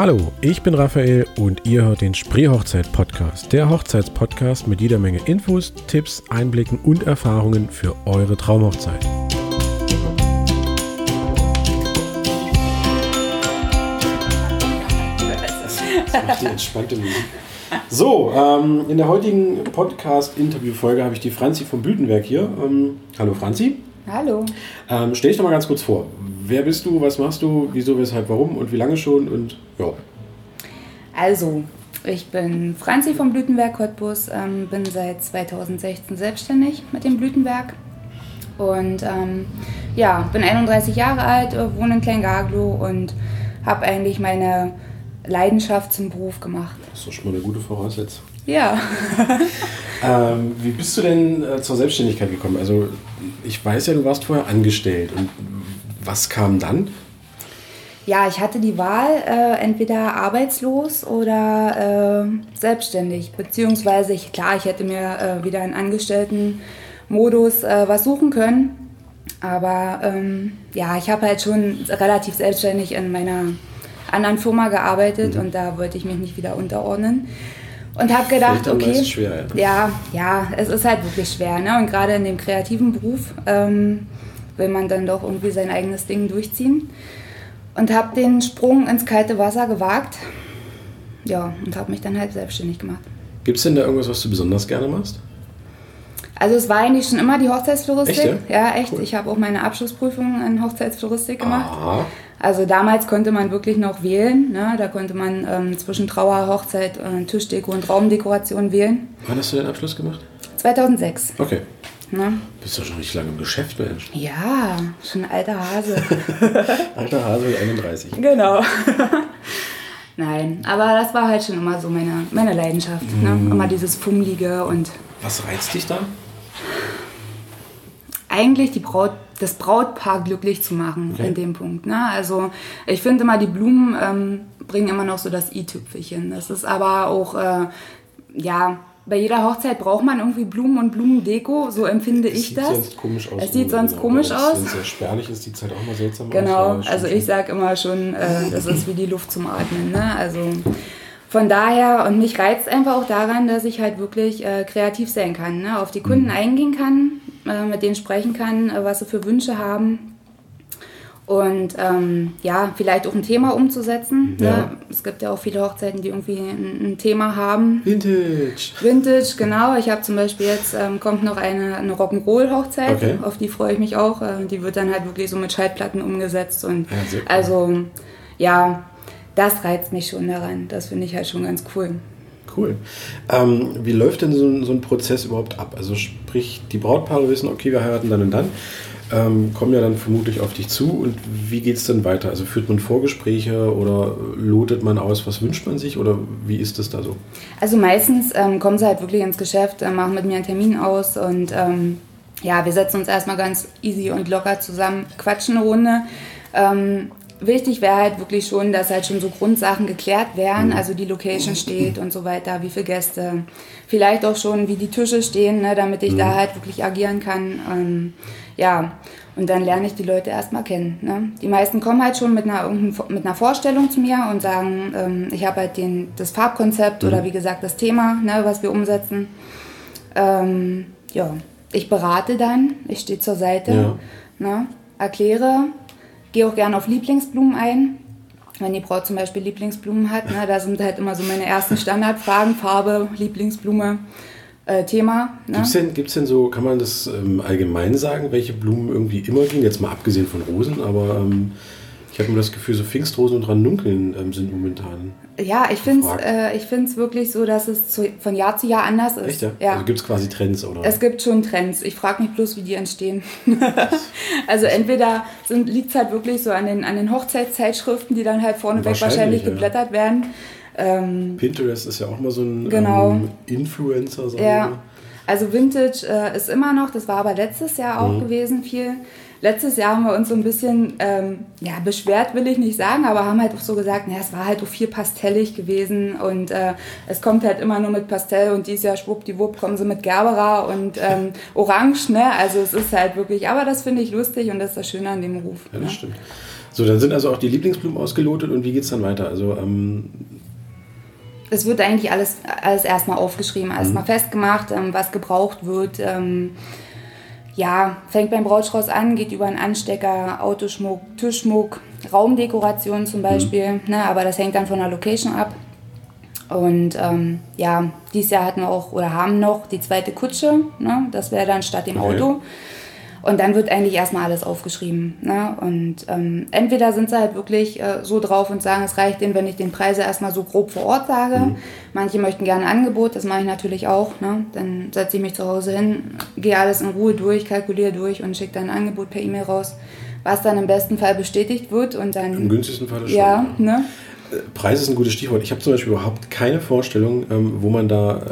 Hallo, ich bin Raphael und ihr hört den Spree-Hochzeit-Podcast, der Hochzeitspodcast mit jeder Menge Infos, Tipps, Einblicken und Erfahrungen für eure Traumhochzeit. Das macht die entspannte Musik. So, ähm, in der heutigen Podcast-Interview-Folge habe ich die Franzi vom Blütenwerk hier. Ähm, hallo Franzi. Hallo. Ähm, stell dich doch mal ganz kurz vor. Wer bist du, was machst du, wieso, weshalb, warum und wie lange schon und ja. Also, ich bin Franzi vom Blütenwerk Cottbus, ähm, bin seit 2016 selbstständig mit dem Blütenwerk und ähm, ja, bin 31 Jahre alt, äh, wohne in Kleingaglo und habe eigentlich meine Leidenschaft zum Beruf gemacht. Das ist doch schon mal eine gute Voraussetzung. Ja. ähm, wie bist du denn äh, zur Selbstständigkeit gekommen? Also ich weiß ja, du warst vorher angestellt und was kam dann? Ja, ich hatte die Wahl, äh, entweder arbeitslos oder äh, selbstständig. Beziehungsweise, ich, klar, ich hätte mir äh, wieder in Angestelltenmodus äh, was suchen können. Aber ähm, ja, ich habe halt schon relativ selbstständig in meiner anderen Firma gearbeitet mhm. und da wollte ich mich nicht wieder unterordnen. Und habe gedacht, okay, schwer, ja. ja. ja, es ist halt wirklich schwer. Ne? Und gerade in dem kreativen Beruf ähm, will man dann doch irgendwie sein eigenes Ding durchziehen. Und habe den Sprung ins kalte Wasser gewagt. Ja, und habe mich dann halt selbstständig gemacht. Gibt es denn da irgendwas, was du besonders gerne machst? Also es war eigentlich schon immer die Hochzeitsfloristik. Echt, ja? ja, echt. Cool. Ich habe auch meine Abschlussprüfung in Hochzeitsfloristik gemacht. Aha. Also damals konnte man wirklich noch wählen. Ne? Da konnte man ähm, zwischen Trauer, Hochzeit, äh, Tischdeko und Raumdekoration wählen. Wann hast du den Abschluss gemacht? 2006. Okay. Ne? Bist du schon richtig lange im Geschäft, Mensch. Ja, schon ein alter Hase. alter Hase mit 31. Genau. Nein, aber das war halt schon immer so meine, meine Leidenschaft. Mm. Ne? Immer dieses Fummelige und. Was reizt dich da? eigentlich die Braut, das Brautpaar glücklich zu machen okay. in dem Punkt. Ne? Also ich finde immer, die Blumen ähm, bringen immer noch so das i-Tüpfelchen. Das ist aber auch, äh, ja, bei jeder Hochzeit braucht man irgendwie Blumen und Blumendeko, so empfinde es ich das. Es sieht sonst komisch aus. Es sieht sonst genau, komisch aus. Wenn es sehr spärlich ist, sieht es halt auch mal seltsam genau, aus. Genau, also ich sage immer schon, äh, das ist wie die Luft zum Atmen. Ne? Also von daher, und mich reizt einfach auch daran, dass ich halt wirklich äh, kreativ sein kann, ne? auf die Kunden mhm. eingehen kann, äh, mit denen sprechen kann, äh, was sie für Wünsche haben. Und ähm, ja, vielleicht auch ein Thema umzusetzen. Ja. Ne? Es gibt ja auch viele Hochzeiten, die irgendwie ein, ein Thema haben. Vintage. Vintage, genau. Ich habe zum Beispiel jetzt, ähm, kommt noch eine, eine Rock'n'Roll-Hochzeit, okay. auf die freue ich mich auch. Äh, die wird dann halt wirklich so mit Schaltplatten umgesetzt. Und ja, also ja, das reizt mich schon daran. Das finde ich halt schon ganz cool. Cool. Ähm, wie läuft denn so ein, so ein, Prozess überhaupt ab? Also sprich, die Brautpaare wissen, okay, wir heiraten dann und dann, ähm, kommen ja dann vermutlich auf dich zu und wie geht es dann weiter? Also führt man Vorgespräche oder lotet man aus, was wünscht man sich oder wie ist das da so? Also meistens ähm, kommen sie halt wirklich ins Geschäft, äh, machen mit mir einen Termin aus und ähm, ja, wir setzen uns erstmal ganz easy und locker zusammen, quatschen eine Runde. Ähm, wichtig wäre halt wirklich schon, dass halt schon so Grundsachen geklärt werden, mhm. also die Location steht und so weiter, wie viele Gäste, vielleicht auch schon, wie die Tische stehen, ne, damit ich mhm. da halt wirklich agieren kann. Ja, und dann lerne ich die Leute erstmal kennen. Ne? Die meisten kommen halt schon mit einer, mit einer Vorstellung zu mir und sagen, ähm, ich habe halt den, das Farbkonzept mhm. oder wie gesagt das Thema, ne, was wir umsetzen. Ähm, ja, ich berate dann, ich stehe zur Seite, ja. ne, erkläre, gehe auch gerne auf Lieblingsblumen ein. Wenn die Braut zum Beispiel Lieblingsblumen hat, ne, da sind halt immer so meine ersten Standardfragen, Farbe, Lieblingsblume, äh, Thema. Ne? Gibt es denn, gibt's denn so, kann man das ähm, allgemein sagen, welche Blumen irgendwie immer gehen? Jetzt mal abgesehen von Rosen, aber ähm, ich habe mir das Gefühl, so Pfingstrosen und Ranunkeln ähm, sind momentan. Ja, ich finde es äh, wirklich so, dass es zu, von Jahr zu Jahr anders ist. Echt, ja? ja. Also gibt es quasi Trends, oder? Es gibt schon Trends. Ich frage mich bloß, wie die entstehen. also entweder liegt es halt wirklich so an den, an den Hochzeitszeitschriften, die dann halt vorneweg wahrscheinlich, wahrscheinlich geblättert ja. werden. Ähm, Pinterest ist ja auch mal so ein genau. ähm, Influencer. Ja, also Vintage äh, ist immer noch, das war aber letztes Jahr auch mhm. gewesen viel. Letztes Jahr haben wir uns so ein bisschen, ähm, ja, beschwert will ich nicht sagen, aber haben halt auch so gesagt, naja, es war halt auch viel pastellig gewesen und äh, es kommt halt immer nur mit Pastell und dieses Jahr schwuppdiwupp kommen sie mit Gerbera und ähm, Orange, ne? Also es ist halt wirklich, aber das finde ich lustig und das ist das Schöne an dem Beruf. Ja, das ne? stimmt. So, dann sind also auch die Lieblingsblumen ausgelotet und wie geht es dann weiter? Also, ähm, es wird eigentlich alles, alles erstmal aufgeschrieben, erstmal mhm. festgemacht, ähm, was gebraucht wird. Ähm, ja, fängt beim Brautstrauß an, geht über einen Anstecker, Autoschmuck, Tischschmuck, Raumdekoration zum Beispiel. Mhm. Ne, aber das hängt dann von der Location ab. Und ähm, ja, dieses Jahr hatten wir auch oder haben noch die zweite Kutsche. Ne? Das wäre dann statt dem okay. Auto. Und dann wird eigentlich erstmal alles aufgeschrieben. Ne? Und ähm, entweder sind sie halt wirklich äh, so drauf und sagen, es reicht denen, wenn ich den Preise erstmal so grob vor Ort sage. Mhm. Manche möchten gerne ein Angebot, das mache ich natürlich auch. Ne? Dann setze ich mich zu Hause hin, gehe alles in Ruhe durch, kalkuliere durch und schicke dann ein Angebot per E-Mail raus, was dann im besten Fall bestätigt wird. Und dann, Im günstigsten Fall schon. Ja, ne? Äh, Preis ist ein gutes Stichwort. Ich habe zum Beispiel überhaupt keine Vorstellung, ähm, wo man da äh,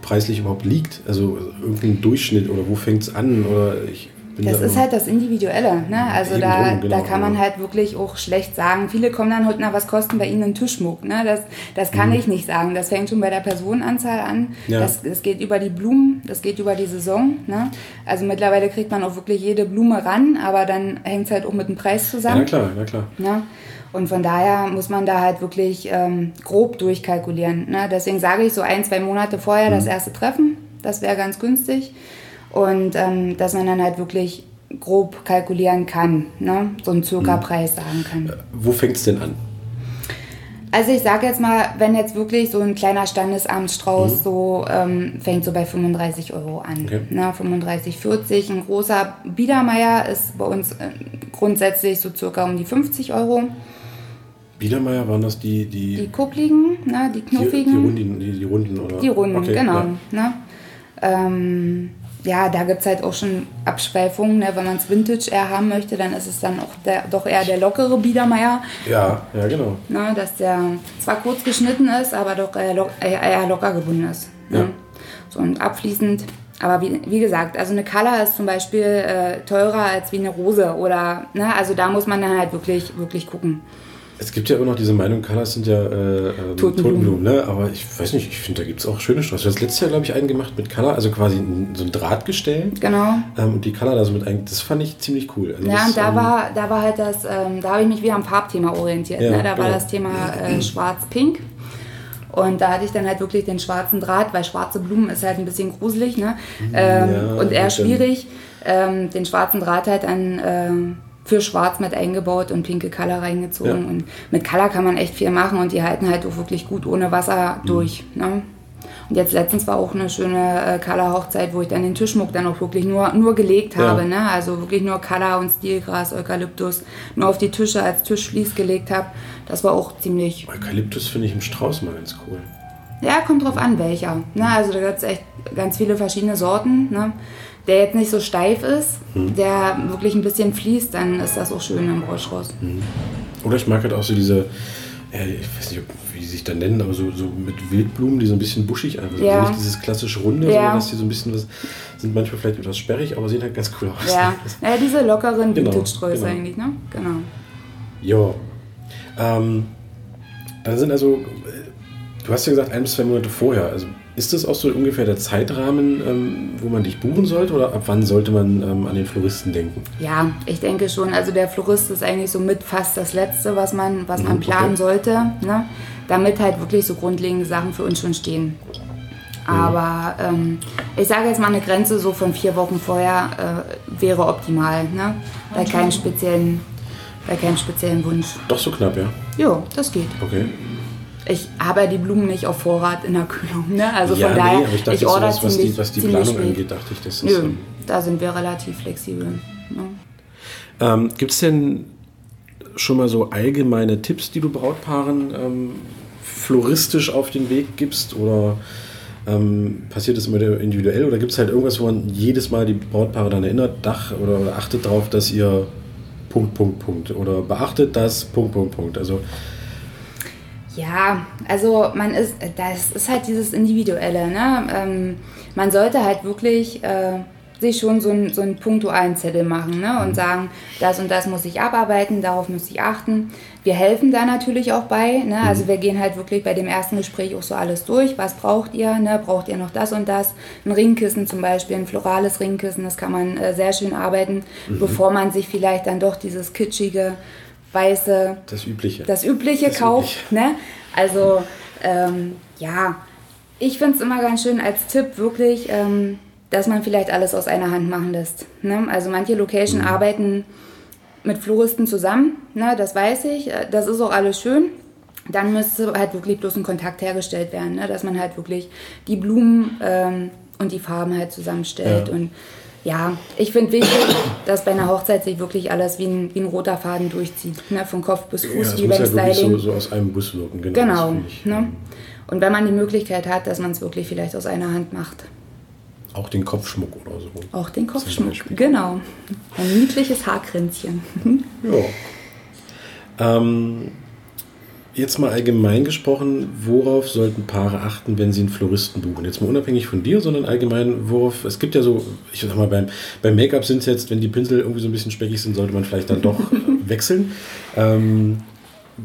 preislich überhaupt liegt. Also irgendein Durchschnitt oder wo fängt es an? Oder ich das ist halt das Individuelle. Ne? Also da, drum, genau, da kann man halt wirklich auch schlecht sagen. Viele kommen dann heute, na, was kosten bei Ihnen ein Tischmuck? Ne? Das, das kann mhm. ich nicht sagen. Das fängt schon bei der Personenanzahl an. Ja. Das, das geht über die Blumen, das geht über die Saison. Ne? Also mittlerweile kriegt man auch wirklich jede Blume ran, aber dann hängt es halt auch mit dem Preis zusammen. Ja, klar, ja, klar. Ne? Und von daher muss man da halt wirklich ähm, grob durchkalkulieren. Ne? Deswegen sage ich so ein, zwei Monate vorher mhm. das erste Treffen. Das wäre ganz günstig. Und ähm, dass man dann halt wirklich grob kalkulieren kann, ne? so einen Circa-Preis sagen kann. Äh, wo fängt es denn an? Also ich sage jetzt mal, wenn jetzt wirklich so ein kleiner Standesamtsstrauß mhm. so ähm, fängt so bei 35 Euro an. Okay. Ne, 35, 40. Ein großer Biedermeier ist bei uns äh, grundsätzlich so circa um die 50 Euro. Biedermeier waren das die... Die, die Kuckligen, ne, die knuffigen. Die, die, Runden, die, die Runden, oder? Die Runden, okay, genau. Ja. Ne? Ähm, ja, da gibt es halt auch schon Abschweifungen. Ne? Wenn man es Vintage eher haben möchte, dann ist es dann auch der, doch eher der lockere Biedermeier. Ja, ja, genau. Ne? Dass der zwar kurz geschnitten ist, aber doch eher, lo eher locker gebunden ist. Ne? Ja. So und abfließend. Aber wie, wie gesagt, also eine Color ist zum Beispiel äh, teurer als wie eine Rose oder, ne? also da muss man dann halt wirklich, wirklich gucken. Es gibt ja immer noch diese Meinung, Colors sind ja äh, ähm, Totenblumen. Totenblumen, ne? aber ich weiß nicht, ich finde, da gibt es auch schöne Straßen. Du hast letztes Jahr, glaube ich, einen gemacht mit Color, also quasi ein, so ein Drahtgestell. Genau. Ähm, und die Color da so mit ein, das fand ich ziemlich cool. Also ja, das, und da, ähm, war, da war halt das, ähm, da habe ich mich wieder am Farbthema orientiert. Ja, ne? Da genau. war das Thema äh, schwarz-pink. Und da hatte ich dann halt wirklich den schwarzen Draht, weil schwarze Blumen ist halt ein bisschen gruselig ne? Ähm, ja, und eher schwierig. Ähm, den schwarzen Draht halt an für Schwarz mit eingebaut und pinke Color reingezogen. Ja. Und mit Color kann man echt viel machen und die halten halt auch wirklich gut ohne Wasser mhm. durch. Ne? Und jetzt letztens war auch eine schöne äh, Color-Hochzeit, wo ich dann den Tischmuck dann auch wirklich nur, nur gelegt ja. habe. Ne? Also wirklich nur Color und Stilgras, Eukalyptus, nur auf die Tische als Tischflies gelegt habe. Das war auch ziemlich. Eukalyptus finde ich im Strauß mal ganz cool. Ja, kommt drauf an, welcher. Ne? Also da gibt es echt ganz viele verschiedene Sorten. Ne? Der jetzt nicht so steif ist, mhm. der wirklich ein bisschen fließt, dann ist das auch schön im Rollschross. Mhm. Oder ich mag halt auch so diese, ich weiß nicht, wie sie sich da nennen, aber so, so mit Wildblumen, die so ein bisschen buschig einfach sind. Ja. Also nicht dieses klassische Runde, ja. sondern dass die so ein bisschen was, sind manchmal vielleicht etwas sperrig, aber sehen halt ganz cool aus. Ja, ja diese lockeren genau, Vintage-Sträuße genau. eigentlich, ne? Genau. Ja. Ähm, dann sind also, du hast ja gesagt, ein bis zwei Monate vorher, also ist das auch so ungefähr der Zeitrahmen, ähm, wo man dich buchen sollte oder ab wann sollte man ähm, an den Floristen denken? Ja, ich denke schon. Also der Florist ist eigentlich so mit fast das Letzte, was man, was man mhm, planen okay. sollte, ne? damit halt wirklich so grundlegende Sachen für uns schon stehen. Mhm. Aber ähm, ich sage jetzt mal eine Grenze so von vier Wochen vorher äh, wäre optimal, ne? bei, keinem speziellen, bei keinem speziellen Wunsch. Doch so knapp, ja? Ja, das geht. Okay ich habe die Blumen nicht auf Vorrat in der Kühlung. Ne? Also ja, von daher, nee, ich, dachte, ich order was, ziemlich, die, was die Planung spät. angeht, dachte ich, das ist. Nö, da sind wir relativ flexibel. Ne? Ähm, Gibt es denn schon mal so allgemeine Tipps, die du Brautpaaren ähm, floristisch auf den Weg gibst? Oder ähm, passiert das immer individuell? Oder gibt es halt irgendwas, wo man jedes Mal die Brautpaare dann erinnert, Dach oder, oder achtet darauf, dass ihr Punkt, Punkt, Punkt oder beachtet das Punkt, Punkt, Punkt? Also ja, also man ist, das ist halt dieses Individuelle. Ne? Ähm, man sollte halt wirklich äh, sich schon so, ein, so einen punktualen Zettel machen ne? und sagen, das und das muss ich abarbeiten, darauf muss ich achten. Wir helfen da natürlich auch bei. Ne? Mhm. Also wir gehen halt wirklich bei dem ersten Gespräch auch so alles durch. Was braucht ihr? Ne? Braucht ihr noch das und das? Ein Ringkissen zum Beispiel, ein florales Ringkissen, das kann man äh, sehr schön arbeiten, mhm. bevor man sich vielleicht dann doch dieses kitschige weiße. Das Übliche. Das Übliche das kauft. Übliche. Ne? Also, ähm, ja, ich finde es immer ganz schön als Tipp wirklich, ähm, dass man vielleicht alles aus einer Hand machen lässt. Ne? Also manche Location mhm. arbeiten mit Floristen zusammen, ne? das weiß ich. Das ist auch alles schön. Dann müsste halt wirklich bloß ein Kontakt hergestellt werden, ne? dass man halt wirklich die Blumen ähm, und die Farben halt zusammenstellt. Ja. Und ja, ich finde wichtig, dass bei einer Hochzeit sich wirklich alles wie ein, wie ein roter Faden durchzieht. Ne? Von Kopf bis Fuß, ja, wie beim ja Styling. So, so aus einem Bus wirken, genau. genau ne? Und wenn man die Möglichkeit hat, dass man es wirklich vielleicht aus einer Hand macht. Auch den Kopfschmuck oder so. Auch den Kopfschmuck, genau. Ein niedliches Haarkränzchen. ja. Ähm, jetzt mal allgemein gesprochen, worauf sollten Paare achten, wenn sie einen Floristen buchen? Jetzt mal unabhängig von dir, sondern allgemein, worauf, es gibt ja so, ich sag mal, beim, beim Make-up sind es jetzt, wenn die Pinsel irgendwie so ein bisschen speckig sind, sollte man vielleicht dann doch wechseln. Ähm,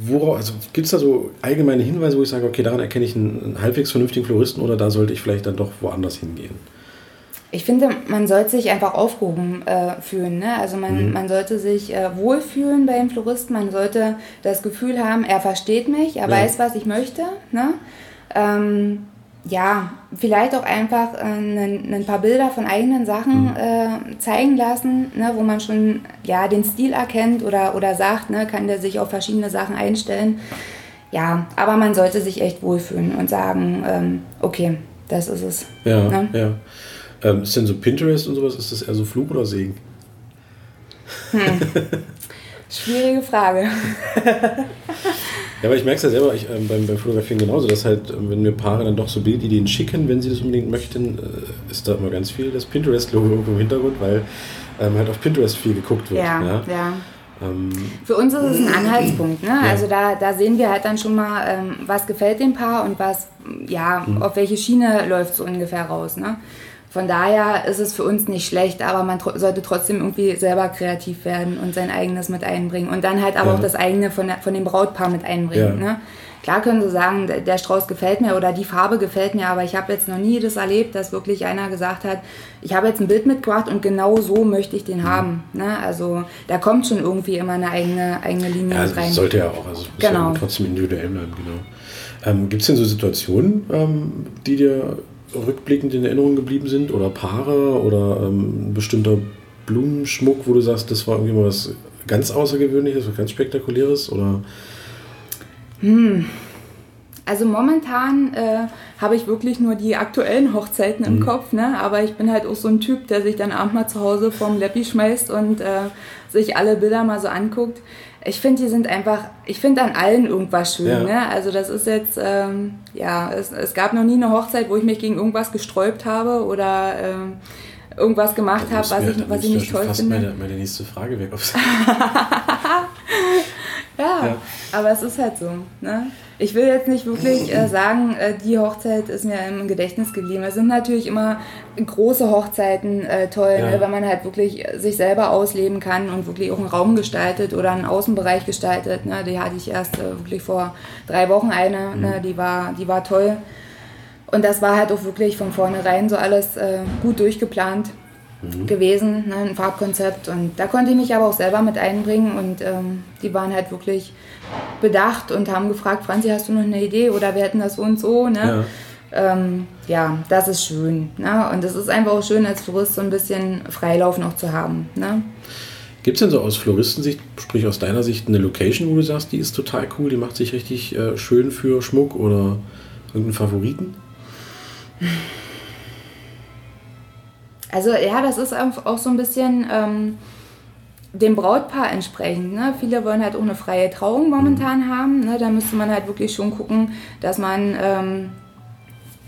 worauf, also gibt es da so allgemeine Hinweise, wo ich sage, okay, daran erkenne ich einen, einen halbwegs vernünftigen Floristen oder da sollte ich vielleicht dann doch woanders hingehen? Ich finde, man sollte sich einfach aufgehoben äh, fühlen. Ne? Also man, mhm. man sollte sich äh, wohlfühlen bei dem Floristen. Man sollte das Gefühl haben, er versteht mich, er ja. weiß, was ich möchte. Ne? Ähm, ja, vielleicht auch einfach äh, ein paar Bilder von eigenen Sachen mhm. äh, zeigen lassen, ne, wo man schon ja, den Stil erkennt oder, oder sagt, ne, kann der sich auf verschiedene Sachen einstellen. Ja, aber man sollte sich echt wohlfühlen und sagen, ähm, okay, das ist es. Ja, ne? ja. Ähm, ist denn so Pinterest und sowas, ist das eher so Flug oder Segen? Hm. Schwierige Frage. ja, aber ich merke es ja selber ich, ähm, beim, beim Fotografieren genauso, dass halt, ähm, wenn mir Paare dann doch so Bildideen schicken, wenn sie das unbedingt möchten, äh, ist da immer ganz viel das Pinterest-Logo irgendwo im Hintergrund, weil ähm, halt auf Pinterest viel geguckt wird. Ja, ja. ja. Ähm, Für uns ist es ein Anhaltspunkt. Ne? Ja. Also da, da sehen wir halt dann schon mal, ähm, was gefällt dem Paar und was, ja, mhm. auf welche Schiene läuft so ungefähr raus. Ne? Von daher ist es für uns nicht schlecht, aber man tr sollte trotzdem irgendwie selber kreativ werden und sein eigenes mit einbringen. Und dann halt aber ja. auch das eigene von, der, von dem Brautpaar mit einbringen. Ja. Ne? Klar können sie sagen, der Strauß gefällt mir oder die Farbe gefällt mir, aber ich habe jetzt noch nie das erlebt, dass wirklich einer gesagt hat, ich habe jetzt ein Bild mitgebracht und genau so möchte ich den mhm. haben. Ne? Also da kommt schon irgendwie immer eine eigene, eigene Linie ja, also rein. Sollte ja auch, also genau. ja trotzdem individuell bleiben, genau. Ähm, Gibt es denn so Situationen, ähm, die dir rückblickend in Erinnerung geblieben sind oder Paare oder ähm, bestimmter Blumenschmuck, wo du sagst, das war irgendwie mal was ganz Außergewöhnliches, was ganz Spektakuläres oder? Hm. Also momentan äh, habe ich wirklich nur die aktuellen Hochzeiten im mhm. Kopf, ne? aber ich bin halt auch so ein Typ, der sich dann abends mal zu Hause vorm Leppi schmeißt und äh, sich alle Bilder mal so anguckt ich finde, die sind einfach, ich finde an allen irgendwas schön. Ja. Ne? Also das ist jetzt, ähm, ja, es, es gab noch nie eine Hochzeit, wo ich mich gegen irgendwas gesträubt habe oder ähm, irgendwas gemacht habe, was ich, was ich nicht toll fast finde. Meine, meine nächste Frage weg. ja, ja, aber es ist halt so. Ne? Ich will jetzt nicht wirklich äh, sagen, äh, die Hochzeit ist mir im Gedächtnis geblieben. Es sind natürlich immer große Hochzeiten äh, toll, ja. ne, wenn man halt wirklich sich selber ausleben kann und wirklich auch einen Raum gestaltet oder einen Außenbereich gestaltet. Ne. Die hatte ich erst äh, wirklich vor drei Wochen eine, mhm. ne, die, war, die war toll. Und das war halt auch wirklich von vornherein so alles äh, gut durchgeplant mhm. gewesen, ne, ein Farbkonzept. Und da konnte ich mich aber auch selber mit einbringen und ähm, die waren halt wirklich bedacht und haben gefragt, Franzi, hast du noch eine Idee oder wir hätten das so und so. Ne? Ja. Ähm, ja, das ist schön. Ne? Und es ist einfach auch schön, als Tourist so ein bisschen Freilauf noch zu haben. Ne? Gibt es denn so aus Floristensicht, sprich aus deiner Sicht, eine Location, wo du sagst, die ist total cool, die macht sich richtig äh, schön für Schmuck oder irgendeinen Favoriten? Also ja, das ist auch so ein bisschen ähm, dem Brautpaar entsprechend. Ne? Viele wollen halt auch eine freie Trauung momentan mhm. haben. Ne? Da müsste man halt wirklich schon gucken, dass man ähm,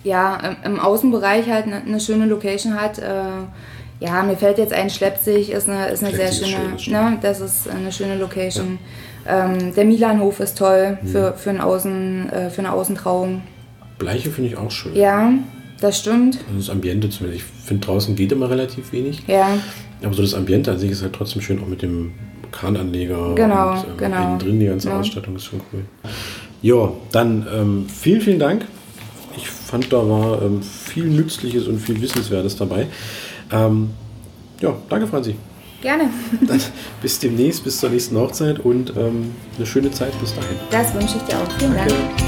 ja im Außenbereich halt eine, eine schöne Location hat. Äh, ja, mir fällt jetzt ein Schleppzig, ist eine, ist eine sehr schöne, schön, ne? das ist eine schöne Location. Ja. Ähm, der Milanhof ist toll mhm. für, für, ein Außen, äh, für eine Außentrauung. Bleiche finde ich auch schön. Ja, das stimmt. Also das Ambiente zumindest. Ich finde, draußen geht immer relativ wenig. Ja. Aber so das Ambiente an sich ist halt trotzdem schön, auch mit dem Krananleger genau, und ähm, genau. innen drin die ganze ja. Ausstattung ist schon cool. Ja, dann ähm, vielen, vielen Dank. Ich fand, da war ähm, viel Nützliches und viel Wissenswertes dabei. Ähm, ja, danke, Franzi. Gerne. Dann bis demnächst, bis zur nächsten Hochzeit und ähm, eine schöne Zeit bis dahin. Das wünsche ich dir auch. Vielen Dank.